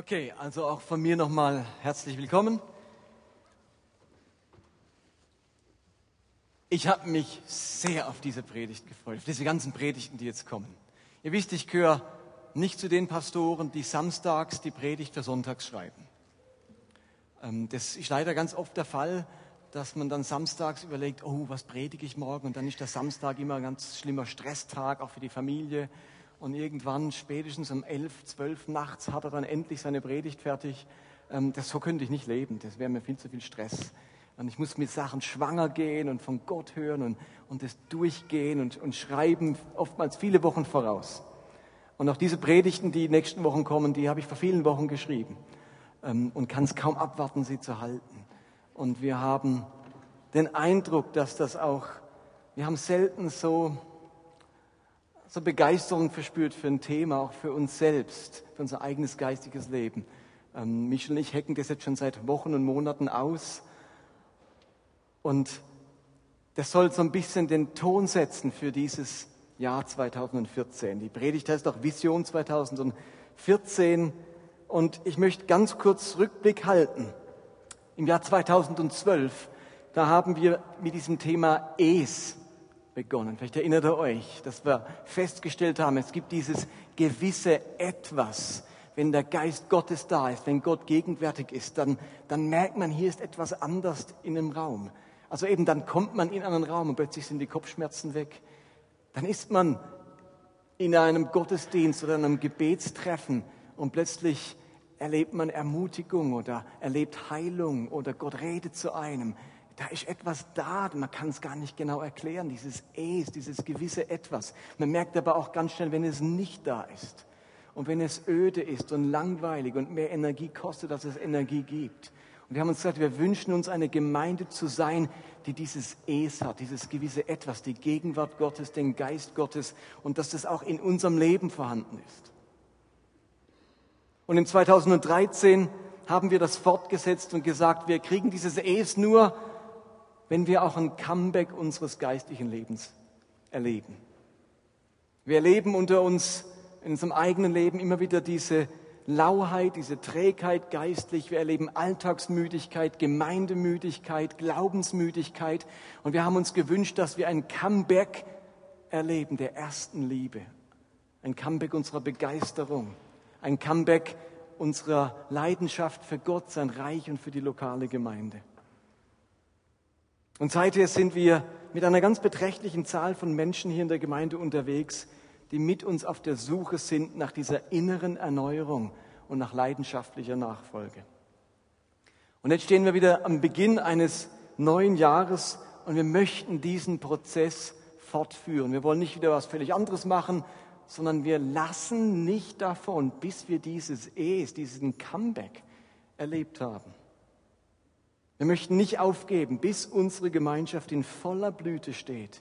Okay, also auch von mir nochmal herzlich willkommen. Ich habe mich sehr auf diese Predigt gefreut, auf diese ganzen Predigten, die jetzt kommen. Ihr wisst, ich gehöre nicht zu den Pastoren, die samstags die Predigt für sonntags schreiben. Ähm, das ist leider ganz oft der Fall, dass man dann samstags überlegt, oh, was predige ich morgen? Und dann ist der Samstag immer ein ganz schlimmer Stresstag, auch für die Familie. Und irgendwann, spätestens um elf, zwölf nachts, hat er dann endlich seine Predigt fertig. Ähm, das, so könnte ich nicht leben. Das wäre mir viel zu viel Stress. Und ich muss mit Sachen schwanger gehen und von Gott hören und, und das durchgehen und, und schreiben, oftmals viele Wochen voraus. Und auch diese Predigten, die nächsten Wochen kommen, die habe ich vor vielen Wochen geschrieben ähm, und kann es kaum abwarten, sie zu halten. Und wir haben den Eindruck, dass das auch, wir haben selten so, so Begeisterung verspürt für ein Thema, auch für uns selbst, für unser eigenes geistiges Leben. Ähm, Michel und ich hacken das jetzt schon seit Wochen und Monaten aus. Und das soll so ein bisschen den Ton setzen für dieses Jahr 2014. Die Predigt heißt auch Vision 2014. Und ich möchte ganz kurz Rückblick halten im Jahr 2012, da haben wir mit diesem Thema Es begonnen. Vielleicht erinnert ihr euch, dass wir festgestellt haben, es gibt dieses gewisse Etwas. Wenn der Geist Gottes da ist, wenn Gott gegenwärtig ist, dann, dann merkt man, hier ist etwas anders in dem Raum. Also eben, dann kommt man in einen Raum und plötzlich sind die Kopfschmerzen weg. Dann ist man in einem Gottesdienst oder einem Gebetstreffen und plötzlich erlebt man Ermutigung oder erlebt Heilung oder Gott redet zu einem. Da ist etwas da, man kann es gar nicht genau erklären, dieses Es, dieses gewisse Etwas. Man merkt aber auch ganz schnell, wenn es nicht da ist und wenn es öde ist und langweilig und mehr Energie kostet, als es Energie gibt. Und wir haben uns gesagt, wir wünschen uns eine Gemeinde zu sein, die dieses Es hat, dieses gewisse Etwas, die Gegenwart Gottes, den Geist Gottes und dass das auch in unserem Leben vorhanden ist. Und in 2013 haben wir das fortgesetzt und gesagt, wir kriegen dieses Es nur, wenn wir auch ein Comeback unseres geistlichen Lebens erleben. Wir erleben unter uns in unserem eigenen Leben immer wieder diese Lauheit, diese Trägheit geistlich. Wir erleben Alltagsmüdigkeit, Gemeindemüdigkeit, Glaubensmüdigkeit. Und wir haben uns gewünscht, dass wir ein Comeback erleben der ersten Liebe. Ein Comeback unserer Begeisterung ein Comeback unserer Leidenschaft für Gott, sein Reich und für die lokale Gemeinde. Und seither sind wir mit einer ganz beträchtlichen Zahl von Menschen hier in der Gemeinde unterwegs, die mit uns auf der Suche sind nach dieser inneren Erneuerung und nach leidenschaftlicher Nachfolge. Und jetzt stehen wir wieder am Beginn eines neuen Jahres und wir möchten diesen Prozess fortführen. Wir wollen nicht wieder was völlig anderes machen, sondern wir lassen nicht davon, bis wir dieses Es, diesen Comeback erlebt haben. Wir möchten nicht aufgeben, bis unsere Gemeinschaft in voller Blüte steht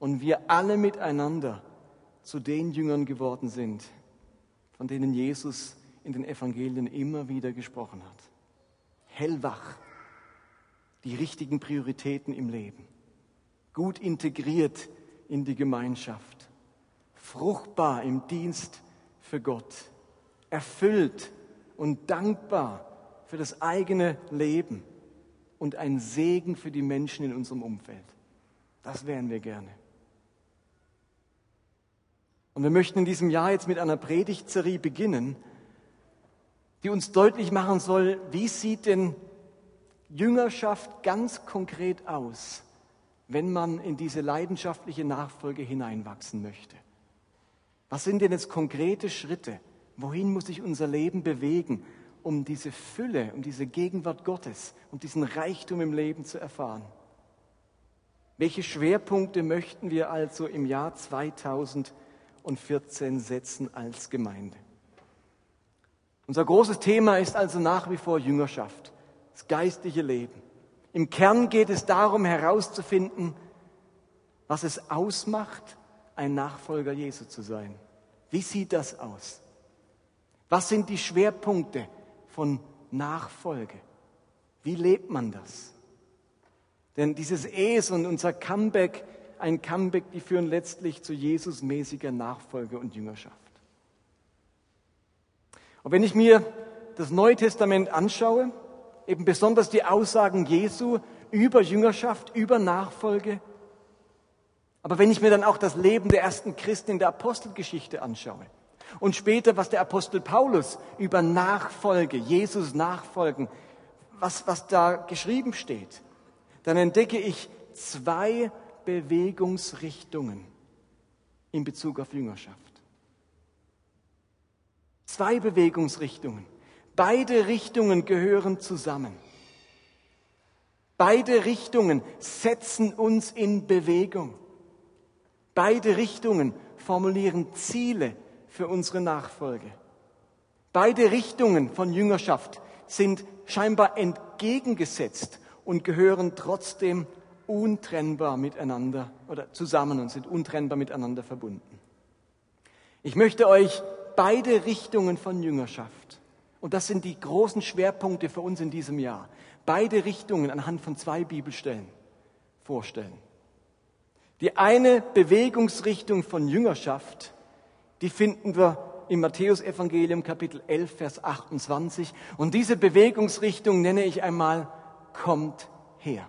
und wir alle miteinander zu den Jüngern geworden sind, von denen Jesus in den Evangelien immer wieder gesprochen hat. Hellwach, die richtigen Prioritäten im Leben, gut integriert in die Gemeinschaft, fruchtbar im Dienst für Gott, erfüllt und dankbar für das eigene Leben und ein Segen für die Menschen in unserem Umfeld. Das wären wir gerne. Und wir möchten in diesem Jahr jetzt mit einer Predigtserie beginnen, die uns deutlich machen soll, wie sieht denn Jüngerschaft ganz konkret aus, wenn man in diese leidenschaftliche Nachfolge hineinwachsen möchte. Was sind denn jetzt konkrete Schritte? Wohin muss sich unser Leben bewegen, um diese Fülle, um diese Gegenwart Gottes und diesen Reichtum im Leben zu erfahren? Welche Schwerpunkte möchten wir also im Jahr 2014 setzen als Gemeinde? Unser großes Thema ist also nach wie vor Jüngerschaft, das geistliche Leben. Im Kern geht es darum herauszufinden, was es ausmacht, ein Nachfolger Jesu zu sein. Wie sieht das aus? Was sind die Schwerpunkte von Nachfolge? Wie lebt man das? Denn dieses Es und unser Comeback, ein Comeback, die führen letztlich zu Jesus-mäßiger Nachfolge und Jüngerschaft. Und wenn ich mir das Neue Testament anschaue, eben besonders die Aussagen Jesu über Jüngerschaft, über Nachfolge, aber wenn ich mir dann auch das Leben der ersten Christen in der Apostelgeschichte anschaue und später, was der Apostel Paulus über Nachfolge, Jesus nachfolgen, was, was da geschrieben steht, dann entdecke ich zwei Bewegungsrichtungen in Bezug auf Jüngerschaft. Zwei Bewegungsrichtungen. Beide Richtungen gehören zusammen. Beide Richtungen setzen uns in Bewegung. Beide Richtungen formulieren Ziele für unsere Nachfolge. Beide Richtungen von Jüngerschaft sind scheinbar entgegengesetzt und gehören trotzdem untrennbar miteinander oder zusammen und sind untrennbar miteinander verbunden. Ich möchte euch beide Richtungen von Jüngerschaft, und das sind die großen Schwerpunkte für uns in diesem Jahr, beide Richtungen anhand von zwei Bibelstellen vorstellen. Die eine Bewegungsrichtung von Jüngerschaft, die finden wir im Matthäusevangelium Kapitel 11, Vers 28. Und diese Bewegungsrichtung nenne ich einmal, kommt her.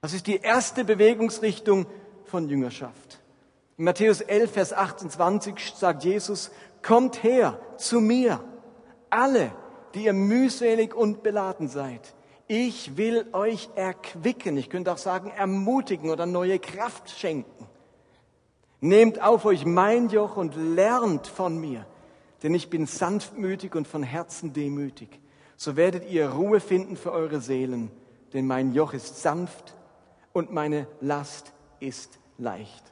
Das ist die erste Bewegungsrichtung von Jüngerschaft. In Matthäus 11, Vers 28 sagt Jesus, kommt her zu mir, alle, die ihr mühselig und beladen seid. Ich will euch erquicken, ich könnte auch sagen ermutigen oder neue Kraft schenken. Nehmt auf euch mein Joch und lernt von mir, denn ich bin sanftmütig und von Herzen demütig. So werdet ihr Ruhe finden für eure Seelen, denn mein Joch ist sanft und meine Last ist leicht.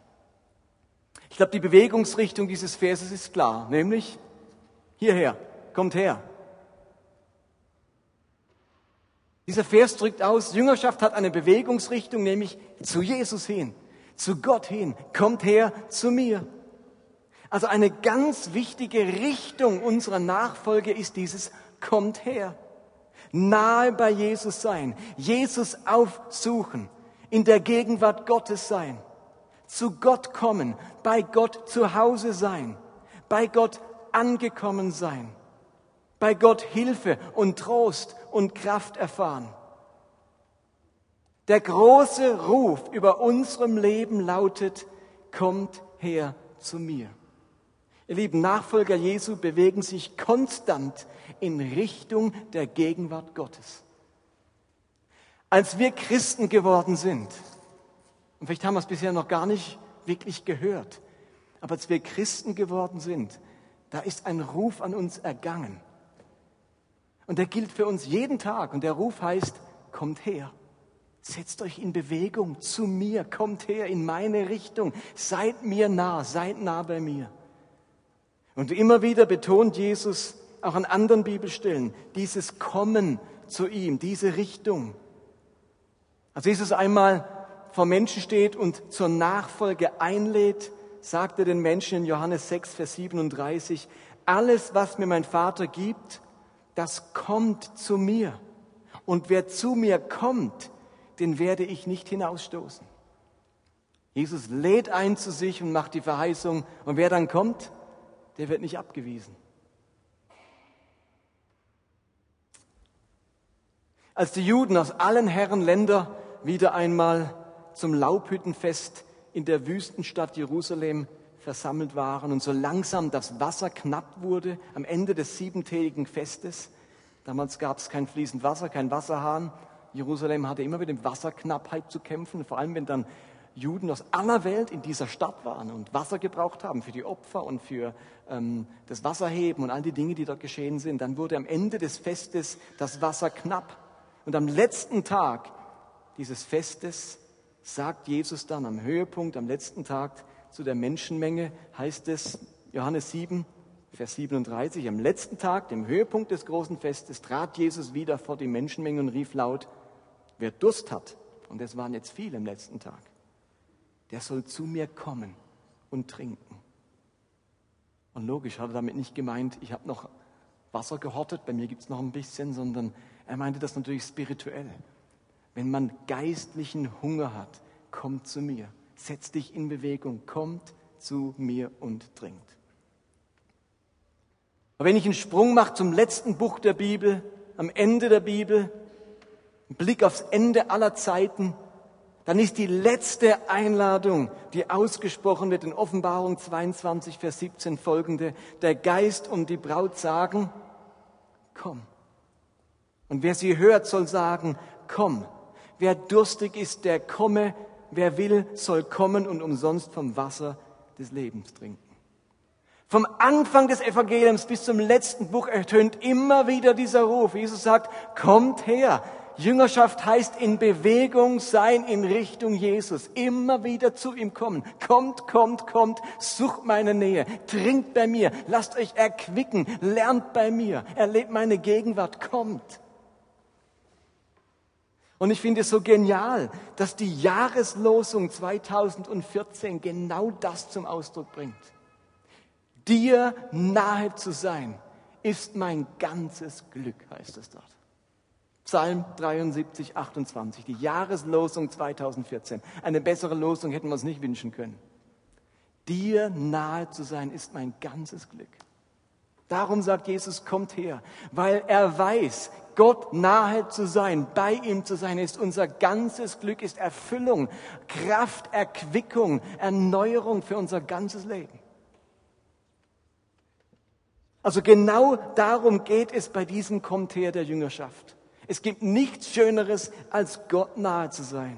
Ich glaube, die Bewegungsrichtung dieses Verses ist klar, nämlich hierher, kommt her. Dieser Vers drückt aus, Jüngerschaft hat eine Bewegungsrichtung, nämlich zu Jesus hin zu Gott hin. Kommt her zu mir. Also eine ganz wichtige Richtung unserer Nachfolge ist dieses Kommt her. Nahe bei Jesus sein. Jesus aufsuchen. In der Gegenwart Gottes sein. Zu Gott kommen. Bei Gott zu Hause sein. Bei Gott angekommen sein. Bei Gott Hilfe und Trost und Kraft erfahren. Der große Ruf über unserem Leben lautet, kommt her zu mir. Ihr lieben Nachfolger Jesu bewegen sich konstant in Richtung der Gegenwart Gottes. Als wir Christen geworden sind, und vielleicht haben wir es bisher noch gar nicht wirklich gehört, aber als wir Christen geworden sind, da ist ein Ruf an uns ergangen. Und der gilt für uns jeden Tag. Und der Ruf heißt, kommt her. Setzt euch in Bewegung zu mir, kommt her in meine Richtung, seid mir nah, seid nah bei mir. Und immer wieder betont Jesus auch an anderen Bibelstellen dieses Kommen zu ihm, diese Richtung. Als Jesus einmal vor Menschen steht und zur Nachfolge einlädt, sagt er den Menschen in Johannes 6, Vers 37, alles, was mir mein Vater gibt, das kommt zu mir. Und wer zu mir kommt, den werde ich nicht hinausstoßen. Jesus lädt ein zu sich und macht die Verheißung. Und wer dann kommt, der wird nicht abgewiesen. Als die Juden aus allen Herren Länder wieder einmal zum Laubhüttenfest in der Wüstenstadt Jerusalem versammelt waren und so langsam das Wasser knapp wurde am Ende des siebentägigen Festes, damals gab es kein fließend Wasser, kein Wasserhahn, Jerusalem hatte immer mit dem Wasserknappheit zu kämpfen, vor allem wenn dann Juden aus aller Welt in dieser Stadt waren und Wasser gebraucht haben für die Opfer und für ähm, das Wasserheben und all die Dinge, die dort geschehen sind. Dann wurde am Ende des Festes das Wasser knapp. Und am letzten Tag dieses Festes sagt Jesus dann am Höhepunkt, am letzten Tag zu der Menschenmenge, heißt es, Johannes 7, Vers 37, am letzten Tag, dem Höhepunkt des großen Festes, trat Jesus wieder vor die Menschenmenge und rief laut, Wer Durst hat, und es waren jetzt viele im letzten Tag, der soll zu mir kommen und trinken. Und logisch hat er damit nicht gemeint, ich habe noch Wasser gehortet, bei mir gibt es noch ein bisschen, sondern er meinte das natürlich spirituell. Wenn man geistlichen Hunger hat, kommt zu mir, setz dich in Bewegung, kommt zu mir und trinkt. Aber wenn ich einen Sprung mache zum letzten Buch der Bibel, am Ende der Bibel, einen Blick aufs Ende aller Zeiten, dann ist die letzte Einladung, die ausgesprochen wird in Offenbarung 22, Vers 17 folgende, der Geist und die Braut sagen, komm. Und wer sie hört, soll sagen, komm. Wer durstig ist, der komme. Wer will, soll kommen und umsonst vom Wasser des Lebens trinken. Vom Anfang des Evangeliums bis zum letzten Buch ertönt immer wieder dieser Ruf. Jesus sagt, kommt her. Jüngerschaft heißt in Bewegung sein in Richtung Jesus. Immer wieder zu ihm kommen. Kommt, kommt, kommt. Sucht meine Nähe. Trinkt bei mir. Lasst euch erquicken. Lernt bei mir. Erlebt meine Gegenwart. Kommt. Und ich finde es so genial, dass die Jahreslosung 2014 genau das zum Ausdruck bringt. Dir nahe zu sein, ist mein ganzes Glück, heißt es dort. Psalm 73, 28, die Jahreslosung 2014. Eine bessere Losung hätten wir uns nicht wünschen können. Dir nahe zu sein, ist mein ganzes Glück. Darum sagt Jesus, kommt her, weil er weiß, Gott nahe zu sein, bei ihm zu sein, ist unser ganzes Glück, ist Erfüllung, Kraft, Erquickung, Erneuerung für unser ganzes Leben. Also genau darum geht es bei diesem Kommt her der Jüngerschaft. Es gibt nichts Schöneres, als Gott nahe zu sein.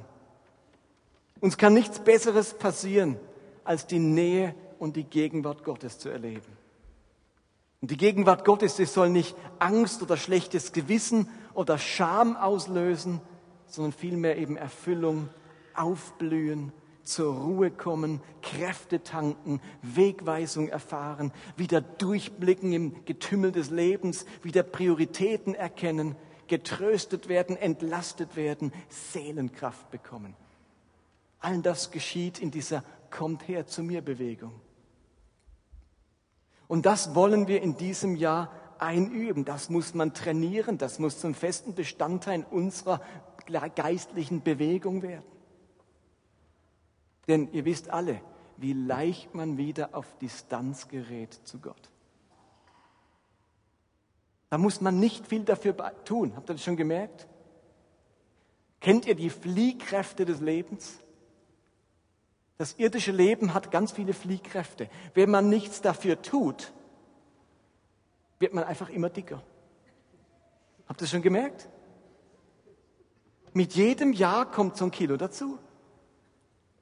Uns kann nichts Besseres passieren, als die Nähe und die Gegenwart Gottes zu erleben. Und die Gegenwart Gottes, die soll nicht Angst oder schlechtes Gewissen oder Scham auslösen, sondern vielmehr eben Erfüllung, Aufblühen, zur Ruhe kommen, Kräfte tanken, Wegweisung erfahren, wieder durchblicken im Getümmel des Lebens, wieder Prioritäten erkennen, getröstet werden, entlastet werden, Seelenkraft bekommen. All das geschieht in dieser Kommt her zu mir Bewegung. Und das wollen wir in diesem Jahr einüben. Das muss man trainieren. Das muss zum festen Bestandteil unserer geistlichen Bewegung werden. Denn ihr wisst alle, wie leicht man wieder auf Distanz gerät zu Gott. Da muss man nicht viel dafür tun. Habt ihr das schon gemerkt? Kennt ihr die Fliehkräfte des Lebens? Das irdische Leben hat ganz viele Fliehkräfte. Wenn man nichts dafür tut, wird man einfach immer dicker. Habt ihr das schon gemerkt? Mit jedem Jahr kommt so ein Kilo dazu.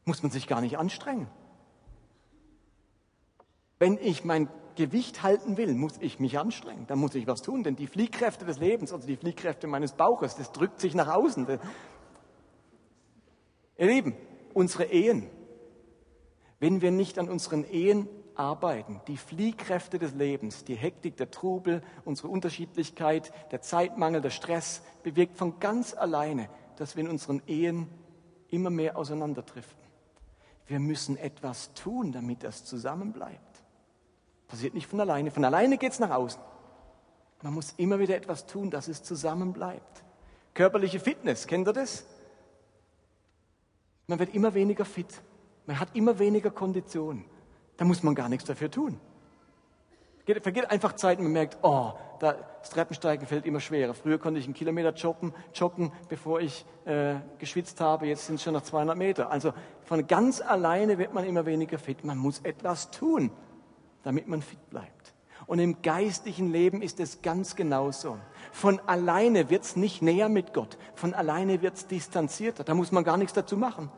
Muss man sich gar nicht anstrengen. Wenn ich mein Gewicht halten will, muss ich mich anstrengen. Da muss ich was tun, denn die Fliehkräfte des Lebens, also die Fliehkräfte meines Bauches, das drückt sich nach außen. Ihr Lieben, unsere Ehen, wenn wir nicht an unseren Ehen arbeiten, die Fliehkräfte des Lebens, die Hektik, der Trubel, unsere Unterschiedlichkeit, der Zeitmangel, der Stress, bewirkt von ganz alleine, dass wir in unseren Ehen immer mehr auseinanderdriften. Wir müssen etwas tun, damit das zusammenbleibt. Passiert nicht von alleine. Von alleine geht es nach außen. Man muss immer wieder etwas tun, dass es zusammenbleibt. Körperliche Fitness, kennt ihr das? Man wird immer weniger fit. Man hat immer weniger Kondition. Da muss man gar nichts dafür tun. Geht, vergeht einfach Zeit und man merkt, oh, das Treppensteigen fällt immer schwerer. Früher konnte ich einen Kilometer joggen, joggen bevor ich äh, geschwitzt habe. Jetzt sind es schon noch 200 Meter. Also von ganz alleine wird man immer weniger fit. Man muss etwas tun, damit man fit bleibt. Und im geistlichen Leben ist es ganz genauso. Von alleine wird es nicht näher mit Gott. Von alleine wird es distanzierter. Da muss man gar nichts dazu machen.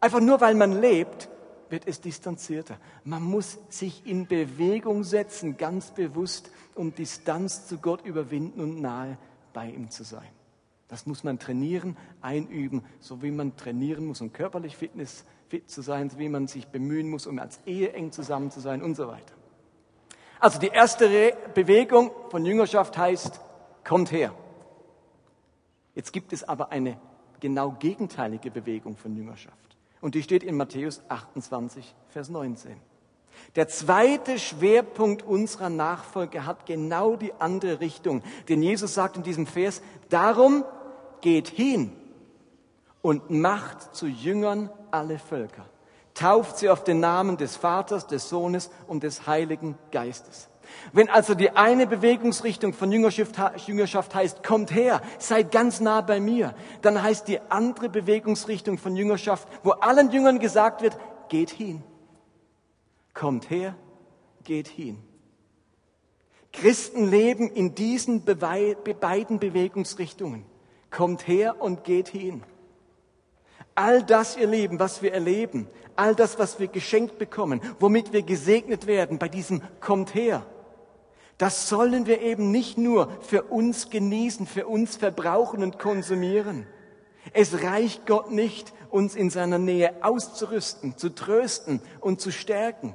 Einfach nur weil man lebt, wird es distanzierter. Man muss sich in Bewegung setzen, ganz bewusst, um Distanz zu Gott überwinden und nahe bei ihm zu sein. Das muss man trainieren, einüben, so wie man trainieren muss, um körperlich Fitness fit zu sein, so wie man sich bemühen muss, um als Ehe eng zusammen zu sein und so weiter. Also die erste Re Bewegung von Jüngerschaft heißt, kommt her. Jetzt gibt es aber eine genau gegenteilige Bewegung von Jüngerschaft. Und die steht in Matthäus 28, Vers 19. Der zweite Schwerpunkt unserer Nachfolge hat genau die andere Richtung. Denn Jesus sagt in diesem Vers, darum geht hin und macht zu Jüngern alle Völker. Tauft sie auf den Namen des Vaters, des Sohnes und des Heiligen Geistes. Wenn also die eine Bewegungsrichtung von Jüngerschaft, heißt, kommt her, seid ganz nah bei mir, dann heißt die andere Bewegungsrichtung von Jüngerschaft, wo allen Jüngern gesagt wird, geht hin. Kommt her, geht hin. Christen leben in diesen beiden Bewegungsrichtungen. Kommt her und geht hin. All das, ihr Lieben, was wir erleben, all das, was wir geschenkt bekommen, womit wir gesegnet werden bei diesem Kommt her, das sollen wir eben nicht nur für uns genießen, für uns verbrauchen und konsumieren. Es reicht Gott nicht, uns in seiner Nähe auszurüsten, zu trösten und zu stärken.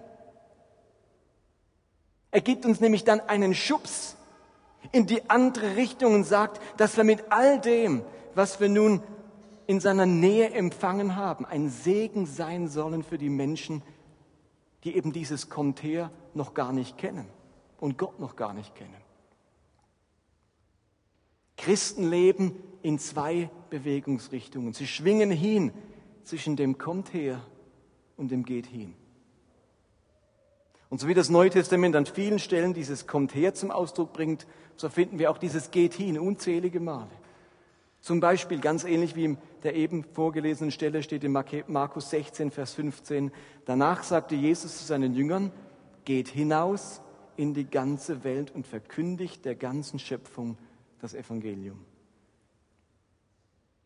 Er gibt uns nämlich dann einen Schubs in die andere Richtung und sagt, dass wir mit all dem, was wir nun in seiner Nähe empfangen haben, ein Segen sein sollen für die Menschen, die eben dieses Kommt her noch gar nicht kennen und Gott noch gar nicht kennen. Christen leben in zwei Bewegungsrichtungen. Sie schwingen hin zwischen dem Kommt her und dem Geht hin. Und so wie das Neue Testament an vielen Stellen dieses Kommt her zum Ausdruck bringt, so finden wir auch dieses Geht hin unzählige Male. Zum Beispiel ganz ähnlich wie in der eben vorgelesenen Stelle steht in Markus 16, Vers 15. Danach sagte Jesus zu seinen Jüngern, geht hinaus in die ganze Welt und verkündigt der ganzen Schöpfung das Evangelium.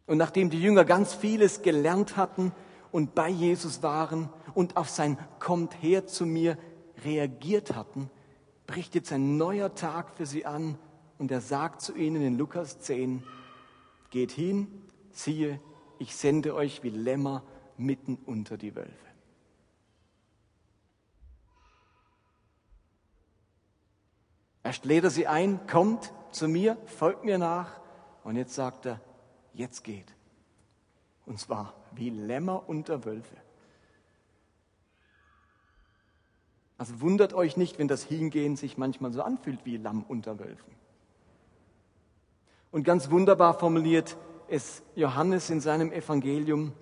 Und nachdem die Jünger ganz vieles gelernt hatten und bei Jesus waren und auf sein Kommt her zu mir reagiert hatten, bricht jetzt ein neuer Tag für sie an und er sagt zu ihnen in Lukas 10, geht hin, siehe, ich sende euch wie Lämmer mitten unter die Wölfe. Erst lädt er sie ein, kommt zu mir, folgt mir nach und jetzt sagt er, jetzt geht. Und zwar wie Lämmer unter Wölfe. Also wundert euch nicht, wenn das Hingehen sich manchmal so anfühlt wie Lamm unter Wölfen. Und ganz wunderbar formuliert es Johannes in seinem Evangelium,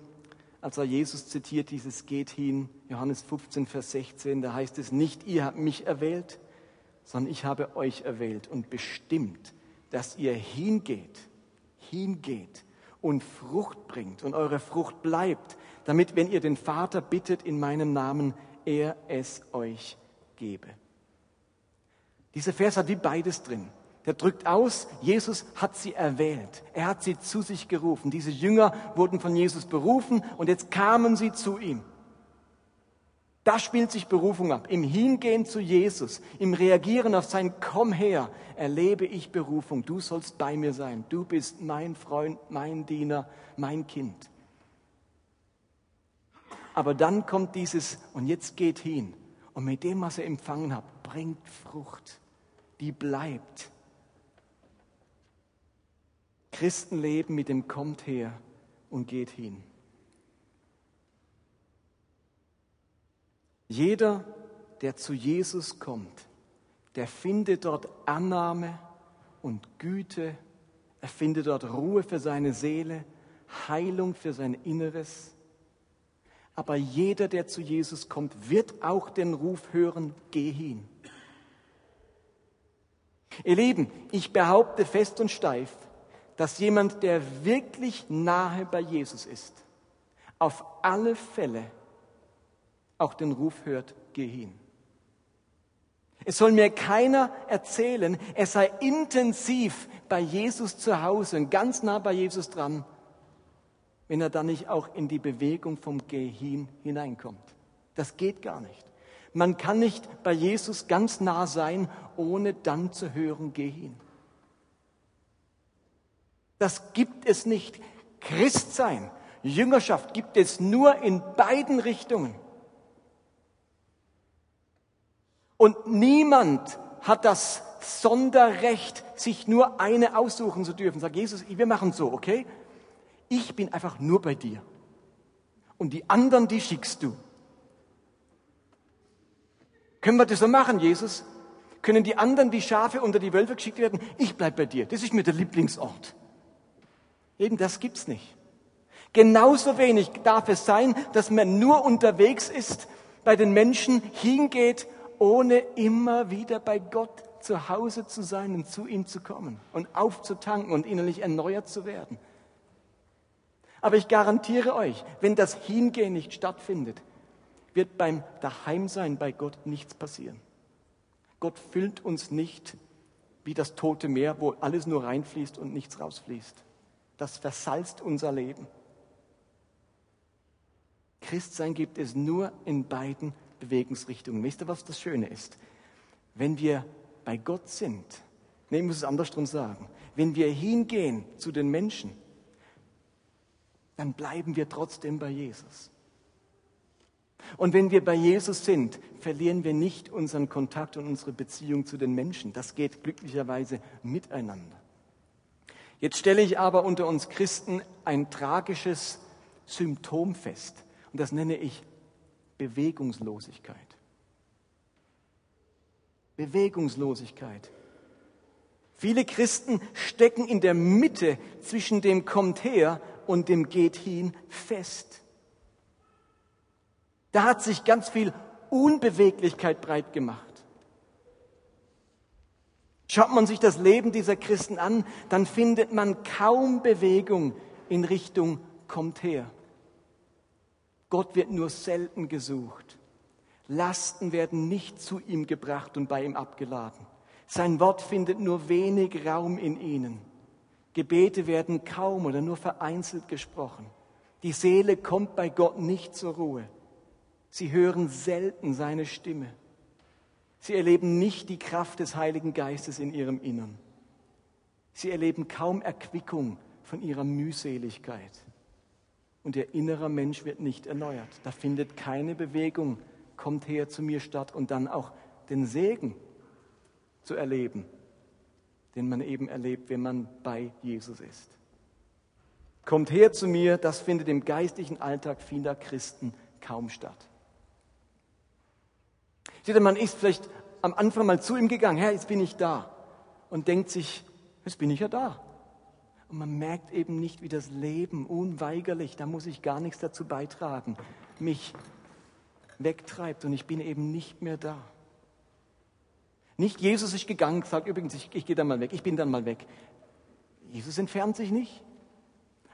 als er Jesus zitiert, dieses geht hin, Johannes 15, Vers 16, da heißt es, nicht ihr habt mich erwählt, sondern ich habe euch erwählt und bestimmt, dass ihr hingeht, hingeht und Frucht bringt und eure Frucht bleibt, damit, wenn ihr den Vater bittet in meinem Namen, er es euch gebe. Dieser Vers hat wie beides drin. Der drückt aus, Jesus hat sie erwählt. Er hat sie zu sich gerufen. Diese Jünger wurden von Jesus berufen und jetzt kamen sie zu ihm. Da spielt sich Berufung ab. Im Hingehen zu Jesus, im Reagieren auf sein Komm her, erlebe ich Berufung. Du sollst bei mir sein. Du bist mein Freund, mein Diener, mein Kind. Aber dann kommt dieses, und jetzt geht hin. Und mit dem, was er empfangen hat, bringt Frucht, die bleibt. Christen leben mit dem kommt her und geht hin. Jeder, der zu Jesus kommt, der findet dort Annahme und Güte, er findet dort Ruhe für seine Seele, Heilung für sein Inneres. Aber jeder, der zu Jesus kommt, wird auch den Ruf hören, geh hin. Ihr Lieben, ich behaupte fest und steif, dass jemand, der wirklich nahe bei Jesus ist, auf alle Fälle auch den Ruf hört, geh hin. Es soll mir keiner erzählen, er sei intensiv bei Jesus zu Hause und ganz nah bei Jesus dran wenn er dann nicht auch in die Bewegung vom Geh hineinkommt. Das geht gar nicht. Man kann nicht bei Jesus ganz nah sein, ohne dann zu hören, geh hin. Das gibt es nicht. Christsein, Jüngerschaft gibt es nur in beiden Richtungen. Und niemand hat das Sonderrecht, sich nur eine aussuchen zu dürfen. Sagt Jesus, wir machen so, okay? Ich bin einfach nur bei dir. Und die anderen, die schickst du. Können wir das so machen, Jesus? Können die anderen wie Schafe unter die Wölfe geschickt werden? Ich bleib bei dir. Das ist mir der Lieblingsort. Eben das gibt's nicht. Genauso wenig darf es sein, dass man nur unterwegs ist, bei den Menschen hingeht, ohne immer wieder bei Gott zu Hause zu sein und zu ihm zu kommen und aufzutanken und innerlich erneuert zu werden. Aber ich garantiere euch, wenn das Hingehen nicht stattfindet, wird beim Daheimsein bei Gott nichts passieren. Gott füllt uns nicht wie das tote Meer, wo alles nur reinfließt und nichts rausfließt. Das versalzt unser Leben. Christsein gibt es nur in beiden Bewegungsrichtungen. Wisst ihr, was das Schöne ist? Wenn wir bei Gott sind, nee, ich muss es andersrum sagen, wenn wir hingehen zu den Menschen, dann bleiben wir trotzdem bei Jesus. Und wenn wir bei Jesus sind, verlieren wir nicht unseren Kontakt und unsere Beziehung zu den Menschen. Das geht glücklicherweise miteinander. Jetzt stelle ich aber unter uns Christen ein tragisches Symptom fest. Und das nenne ich Bewegungslosigkeit. Bewegungslosigkeit. Viele Christen stecken in der Mitte zwischen dem kommt her und dem geht hin fest. Da hat sich ganz viel Unbeweglichkeit breit gemacht. Schaut man sich das Leben dieser Christen an, dann findet man kaum Bewegung in Richtung kommt her. Gott wird nur selten gesucht. Lasten werden nicht zu ihm gebracht und bei ihm abgeladen. Sein Wort findet nur wenig Raum in ihnen. Gebete werden kaum oder nur vereinzelt gesprochen. Die Seele kommt bei Gott nicht zur Ruhe. Sie hören selten seine Stimme. Sie erleben nicht die Kraft des Heiligen Geistes in ihrem Innern. Sie erleben kaum Erquickung von ihrer Mühseligkeit und ihr innerer Mensch wird nicht erneuert. Da findet keine Bewegung, kommt her zu mir statt und dann auch den Segen zu erleben, den man eben erlebt, wenn man bei Jesus ist. Kommt her zu mir, das findet im geistlichen Alltag vieler Christen kaum statt. Seht ihr, man ist vielleicht am Anfang mal zu ihm gegangen, Herr, jetzt bin ich da und denkt sich, jetzt bin ich ja da. Und man merkt eben nicht, wie das Leben unweigerlich, da muss ich gar nichts dazu beitragen, mich wegtreibt und ich bin eben nicht mehr da. Nicht Jesus ist gegangen, sagt übrigens, ich, ich gehe dann mal weg, ich bin dann mal weg. Jesus entfernt sich nicht.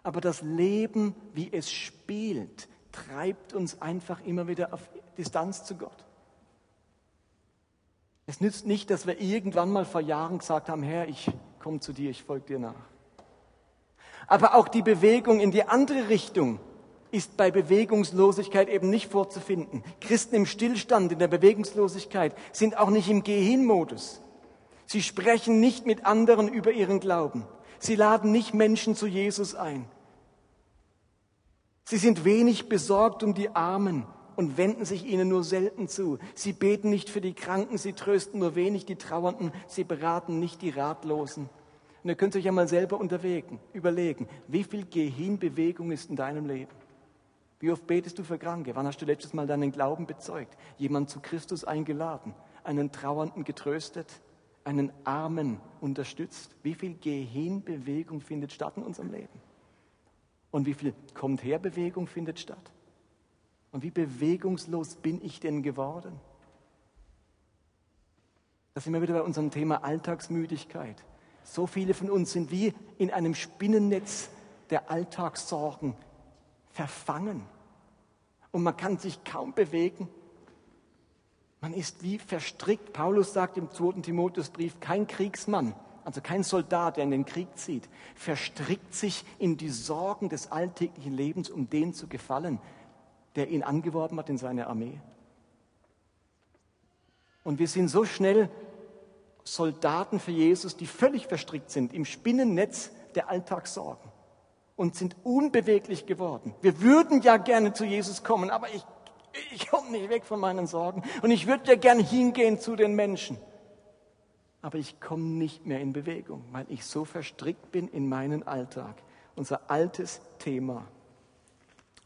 Aber das Leben, wie es spielt, treibt uns einfach immer wieder auf Distanz zu Gott. Es nützt nicht, dass wir irgendwann mal vor Jahren gesagt haben, Herr, ich komme zu dir, ich folge dir nach. Aber auch die Bewegung in die andere Richtung ist bei Bewegungslosigkeit eben nicht vorzufinden. Christen im Stillstand, in der Bewegungslosigkeit sind auch nicht im Geh-hin-Modus. Sie sprechen nicht mit anderen über ihren Glauben. Sie laden nicht Menschen zu Jesus ein. Sie sind wenig besorgt um die Armen und wenden sich ihnen nur selten zu. Sie beten nicht für die Kranken, sie trösten nur wenig die Trauernden, sie beraten nicht die Ratlosen. Und ihr könnt euch ja mal selber unterwegen, überlegen, wie viel Gehinbewegung ist in deinem Leben? Wie oft betest du für Kranke? Wann hast du letztes Mal deinen Glauben bezeugt? Jemand zu Christus eingeladen, einen Trauernden getröstet, einen Armen unterstützt? Wie viel Gehinbewegung findet statt in unserem Leben? Und wie viel kommt her Bewegung findet statt? Und wie bewegungslos bin ich denn geworden? Das sind wir wieder bei unserem Thema Alltagsmüdigkeit. So viele von uns sind wie in einem Spinnennetz der Alltagssorgen verfangen. Und man kann sich kaum bewegen. Man ist wie verstrickt. Paulus sagt im 2. Timotheusbrief, kein Kriegsmann, also kein Soldat, der in den Krieg zieht, verstrickt sich in die Sorgen des alltäglichen Lebens, um den zu gefallen, der ihn angeworben hat in seine Armee. Und wir sind so schnell Soldaten für Jesus, die völlig verstrickt sind im Spinnennetz der Alltagssorgen und sind unbeweglich geworden. Wir würden ja gerne zu Jesus kommen, aber ich, ich komme nicht weg von meinen Sorgen und ich würde ja gerne hingehen zu den Menschen. Aber ich komme nicht mehr in Bewegung, weil ich so verstrickt bin in meinen Alltag. Unser altes Thema.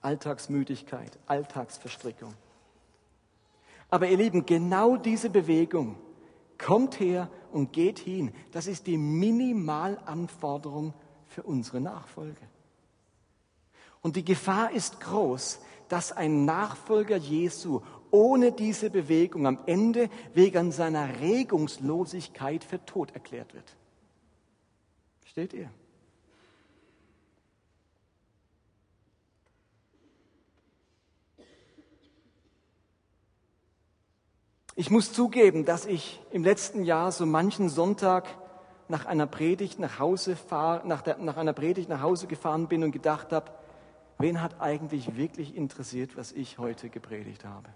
Alltagsmüdigkeit, Alltagsverstrickung. Aber ihr Lieben, genau diese Bewegung, Kommt her und geht hin. Das ist die Minimalanforderung für unsere Nachfolge. Und die Gefahr ist groß, dass ein Nachfolger Jesu ohne diese Bewegung am Ende wegen seiner Regungslosigkeit für tot erklärt wird. Steht ihr? Ich muss zugeben, dass ich im letzten Jahr so manchen Sonntag nach einer Predigt nach Hause fahr, nach, der, nach einer Predigt nach Hause gefahren bin und gedacht habe, wen hat eigentlich wirklich interessiert, was ich heute gepredigt habe?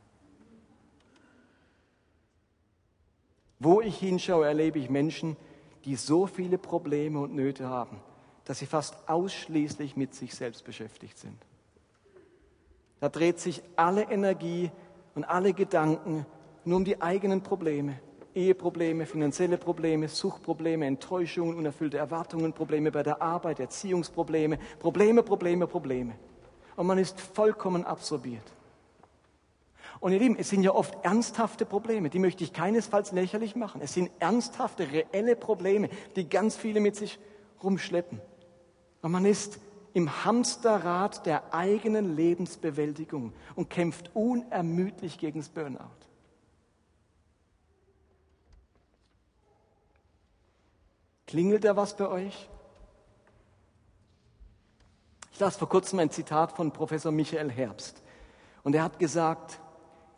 Wo ich hinschaue, erlebe ich Menschen, die so viele Probleme und Nöte haben, dass sie fast ausschließlich mit sich selbst beschäftigt sind. Da dreht sich alle Energie und alle Gedanken nur um die eigenen Probleme. Eheprobleme, finanzielle Probleme, Suchtprobleme, Enttäuschungen, unerfüllte Erwartungen, Probleme bei der Arbeit, Erziehungsprobleme, Probleme, Probleme, Probleme. Und man ist vollkommen absorbiert. Und ihr Lieben, es sind ja oft ernsthafte Probleme, die möchte ich keinesfalls lächerlich machen. Es sind ernsthafte, reelle Probleme, die ganz viele mit sich rumschleppen. Und man ist im Hamsterrad der eigenen Lebensbewältigung und kämpft unermüdlich gegen das Burnout. Klingelt da was bei euch? Ich las vor kurzem ein Zitat von Professor Michael Herbst. Und er hat gesagt,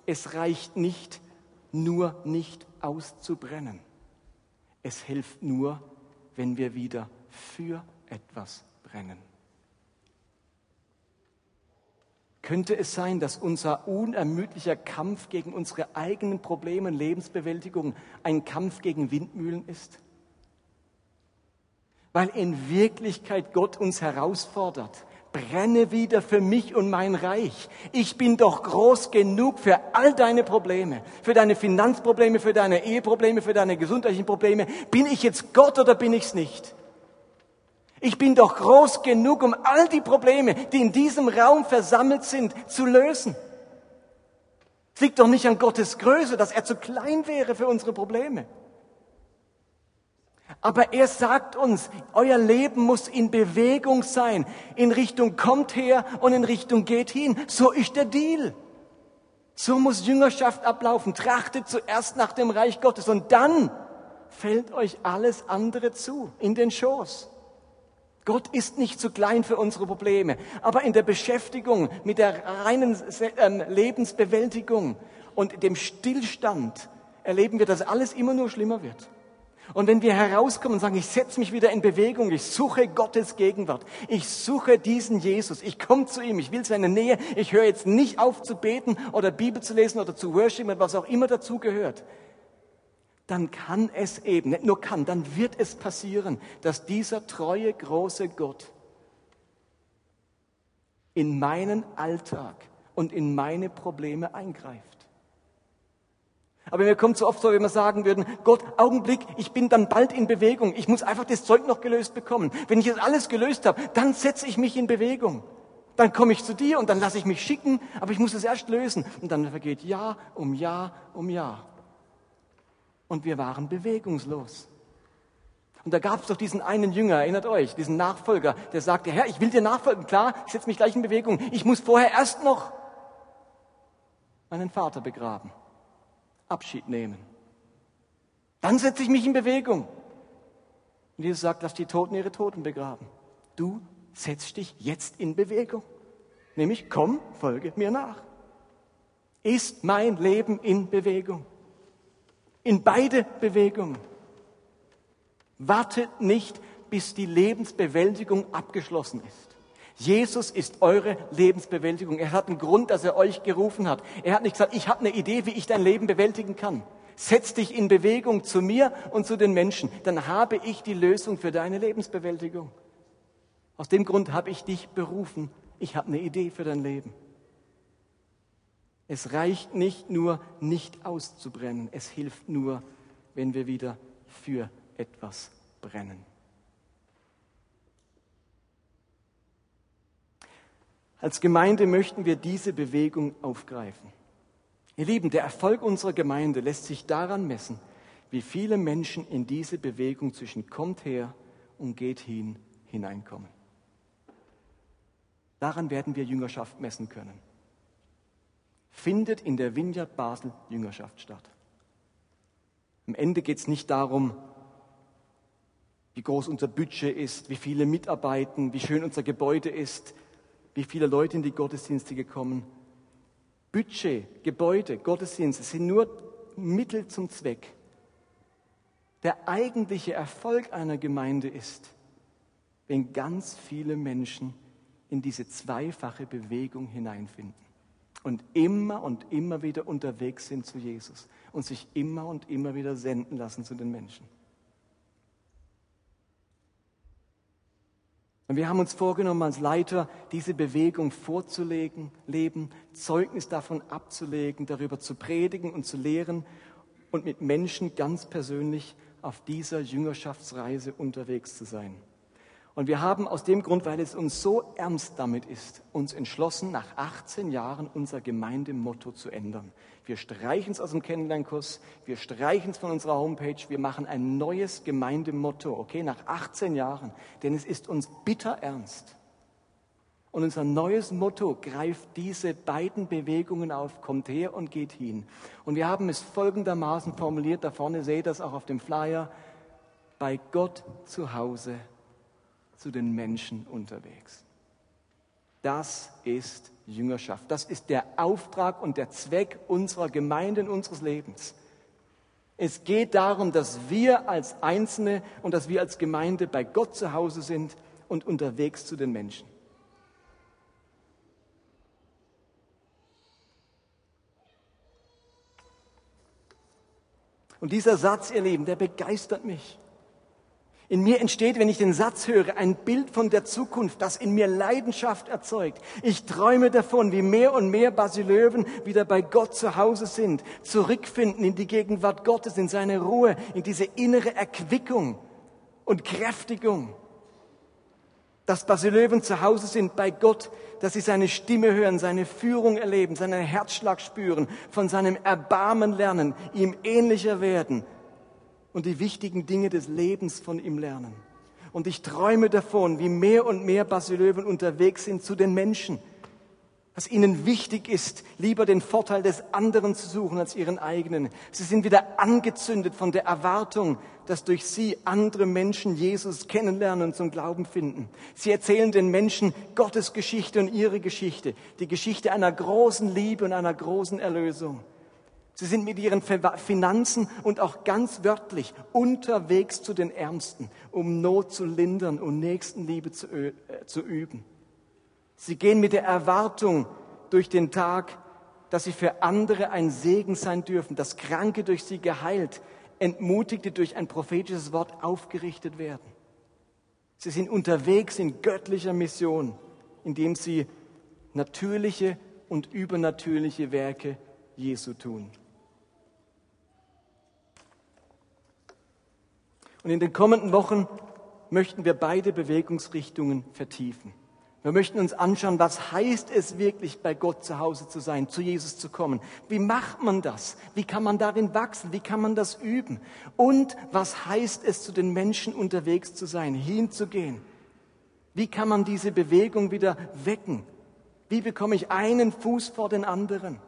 es reicht nicht, nur nicht auszubrennen. Es hilft nur, wenn wir wieder für etwas brennen. Könnte es sein, dass unser unermüdlicher Kampf gegen unsere eigenen Probleme und Lebensbewältigung ein Kampf gegen Windmühlen ist? Weil in Wirklichkeit Gott uns herausfordert. Brenne wieder für mich und mein Reich. Ich bin doch groß genug für all deine Probleme, für deine Finanzprobleme, für deine Eheprobleme, für deine gesundheitlichen Probleme. Bin ich jetzt Gott oder bin ich's nicht? Ich bin doch groß genug, um all die Probleme, die in diesem Raum versammelt sind, zu lösen. Es liegt doch nicht an Gottes Größe, dass er zu klein wäre für unsere Probleme. Aber er sagt uns, euer Leben muss in Bewegung sein, in Richtung kommt her und in Richtung geht hin. So ist der Deal. So muss Jüngerschaft ablaufen. Trachtet zuerst nach dem Reich Gottes und dann fällt euch alles andere zu, in den Schoß. Gott ist nicht zu klein für unsere Probleme, aber in der Beschäftigung mit der reinen ähm, Lebensbewältigung und dem Stillstand erleben wir, dass alles immer nur schlimmer wird. Und wenn wir herauskommen und sagen, ich setze mich wieder in Bewegung, ich suche Gottes Gegenwart, ich suche diesen Jesus, ich komme zu ihm, ich will seine Nähe, ich höre jetzt nicht auf zu beten oder Bibel zu lesen oder zu worshipen, was auch immer dazu gehört, dann kann es eben, nicht nur kann, dann wird es passieren, dass dieser treue, große Gott in meinen Alltag und in meine Probleme eingreift. Aber mir kommt so oft so, wenn wir sagen würden, Gott, Augenblick, ich bin dann bald in Bewegung. Ich muss einfach das Zeug noch gelöst bekommen. Wenn ich jetzt alles gelöst habe, dann setze ich mich in Bewegung. Dann komme ich zu dir und dann lasse ich mich schicken, aber ich muss es erst lösen. Und dann vergeht Jahr um Jahr um Jahr. Und wir waren bewegungslos. Und da gab es doch diesen einen Jünger, erinnert euch, diesen Nachfolger, der sagte, Herr, ich will dir nachfolgen, klar, ich setze mich gleich in Bewegung. Ich muss vorher erst noch meinen Vater begraben. Abschied nehmen. Dann setze ich mich in Bewegung. Und Jesus sagt, lass die Toten ihre Toten begraben. Du setzt dich jetzt in Bewegung. Nämlich, komm, folge mir nach. Ist mein Leben in Bewegung? In beide Bewegungen. Wartet nicht, bis die Lebensbewältigung abgeschlossen ist. Jesus ist eure Lebensbewältigung. Er hat einen Grund, dass er euch gerufen hat. Er hat nicht gesagt, ich habe eine Idee, wie ich dein Leben bewältigen kann. Setz dich in Bewegung zu mir und zu den Menschen. Dann habe ich die Lösung für deine Lebensbewältigung. Aus dem Grund habe ich dich berufen. Ich habe eine Idee für dein Leben. Es reicht nicht nur, nicht auszubrennen. Es hilft nur, wenn wir wieder für etwas brennen. Als Gemeinde möchten wir diese Bewegung aufgreifen. Ihr Lieben, der Erfolg unserer Gemeinde lässt sich daran messen, wie viele Menschen in diese Bewegung zwischen kommt her und geht hin hineinkommen. Daran werden wir Jüngerschaft messen können. Findet in der Vineyard Basel Jüngerschaft statt. Am Ende geht es nicht darum, wie groß unser Budget ist, wie viele mitarbeiten, wie schön unser Gebäude ist, wie viele Leute in die Gottesdienste kommen. Budget, Gebäude, Gottesdienste sind nur Mittel zum Zweck. Der eigentliche Erfolg einer Gemeinde ist, wenn ganz viele Menschen in diese zweifache Bewegung hineinfinden und immer und immer wieder unterwegs sind zu Jesus und sich immer und immer wieder senden lassen zu den Menschen. Und wir haben uns vorgenommen, als Leiter diese Bewegung vorzulegen, leben, Zeugnis davon abzulegen, darüber zu predigen und zu lehren und mit Menschen ganz persönlich auf dieser Jüngerschaftsreise unterwegs zu sein. Und wir haben aus dem Grund, weil es uns so ernst damit ist, uns entschlossen, nach 18 Jahren unser Gemeindemotto zu ändern. Wir streichen es aus dem Kennenlernkurs, wir streichen es von unserer Homepage, wir machen ein neues Gemeindemotto, okay, nach 18 Jahren. Denn es ist uns bitter ernst. Und unser neues Motto greift diese beiden Bewegungen auf, kommt her und geht hin. Und wir haben es folgendermaßen formuliert, da vorne seht ihr das auch auf dem Flyer, bei Gott zu Hause zu den Menschen unterwegs. Das ist Jüngerschaft. Das ist der Auftrag und der Zweck unserer Gemeinden, unseres Lebens. Es geht darum, dass wir als Einzelne und dass wir als Gemeinde bei Gott zu Hause sind und unterwegs zu den Menschen. Und dieser Satz, ihr Lieben, der begeistert mich. In mir entsteht, wenn ich den Satz höre, ein Bild von der Zukunft, das in mir Leidenschaft erzeugt. Ich träume davon, wie mehr und mehr Basilöwen wieder bei Gott zu Hause sind, zurückfinden in die Gegenwart Gottes, in seine Ruhe, in diese innere Erquickung und Kräftigung. Dass Basilöwen zu Hause sind bei Gott, dass sie seine Stimme hören, seine Führung erleben, seinen Herzschlag spüren, von seinem Erbarmen lernen, ihm ähnlicher werden, und die wichtigen Dinge des Lebens von ihm lernen. Und ich träume davon, wie mehr und mehr Basilöwen unterwegs sind zu den Menschen, dass ihnen wichtig ist, lieber den Vorteil des anderen zu suchen als ihren eigenen. Sie sind wieder angezündet von der Erwartung, dass durch sie andere Menschen Jesus kennenlernen und zum Glauben finden. Sie erzählen den Menschen Gottes Geschichte und ihre Geschichte, die Geschichte einer großen Liebe und einer großen Erlösung. Sie sind mit ihren Finanzen und auch ganz wörtlich unterwegs zu den Ärmsten, um Not zu lindern und Nächstenliebe zu, äh, zu üben. Sie gehen mit der Erwartung durch den Tag, dass sie für andere ein Segen sein dürfen, dass Kranke durch sie geheilt, Entmutigte durch ein prophetisches Wort aufgerichtet werden. Sie sind unterwegs in göttlicher Mission, indem sie natürliche und übernatürliche Werke Jesu tun. Und in den kommenden Wochen möchten wir beide Bewegungsrichtungen vertiefen. Wir möchten uns anschauen, was heißt es wirklich, bei Gott zu Hause zu sein, zu Jesus zu kommen. Wie macht man das? Wie kann man darin wachsen? Wie kann man das üben? Und was heißt es, zu den Menschen unterwegs zu sein, hinzugehen? Wie kann man diese Bewegung wieder wecken? Wie bekomme ich einen Fuß vor den anderen?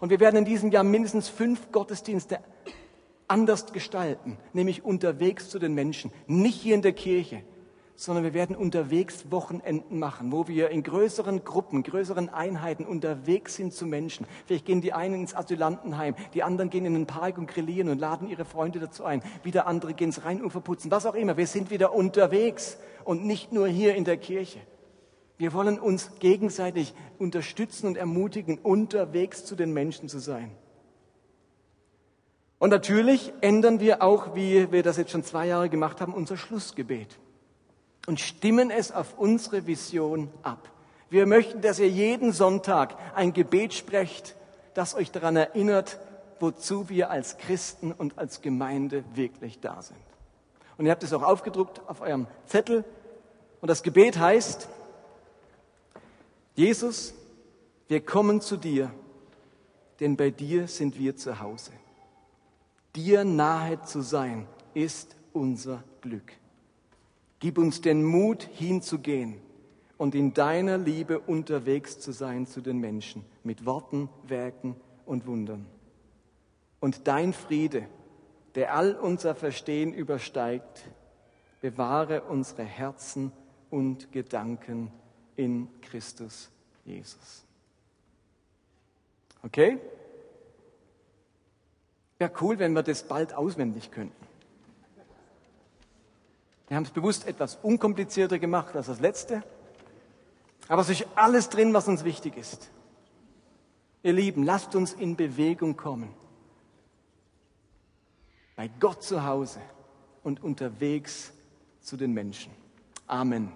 Und wir werden in diesem Jahr mindestens fünf Gottesdienste anders gestalten, nämlich unterwegs zu den Menschen, nicht hier in der Kirche, sondern wir werden unterwegs Wochenenden machen, wo wir in größeren Gruppen, größeren Einheiten unterwegs sind zu Menschen. Vielleicht gehen die einen ins Asylantenheim, die anderen gehen in den Park und grillieren und laden ihre Freunde dazu ein. Wieder andere gehen ins Rheinufer putzen, was auch immer. Wir sind wieder unterwegs und nicht nur hier in der Kirche. Wir wollen uns gegenseitig unterstützen und ermutigen, unterwegs zu den Menschen zu sein. Und natürlich ändern wir auch, wie wir das jetzt schon zwei Jahre gemacht haben, unser Schlussgebet und stimmen es auf unsere Vision ab. Wir möchten, dass ihr jeden Sonntag ein Gebet sprecht, das euch daran erinnert, wozu wir als Christen und als Gemeinde wirklich da sind. Und ihr habt es auch aufgedruckt auf eurem Zettel. Und das Gebet heißt, Jesus, wir kommen zu dir, denn bei dir sind wir zu Hause. Dir nahe zu sein ist unser Glück. Gib uns den Mut hinzugehen und in deiner Liebe unterwegs zu sein zu den Menschen mit Worten, Werken und Wundern. Und dein Friede, der all unser Verstehen übersteigt, bewahre unsere Herzen und Gedanken in Christus Jesus. Okay? Wäre cool, wenn wir das bald auswendig könnten. Wir haben es bewusst etwas unkomplizierter gemacht als das letzte. Aber es ist alles drin, was uns wichtig ist. Ihr Lieben, lasst uns in Bewegung kommen. Bei Gott zu Hause und unterwegs zu den Menschen. Amen.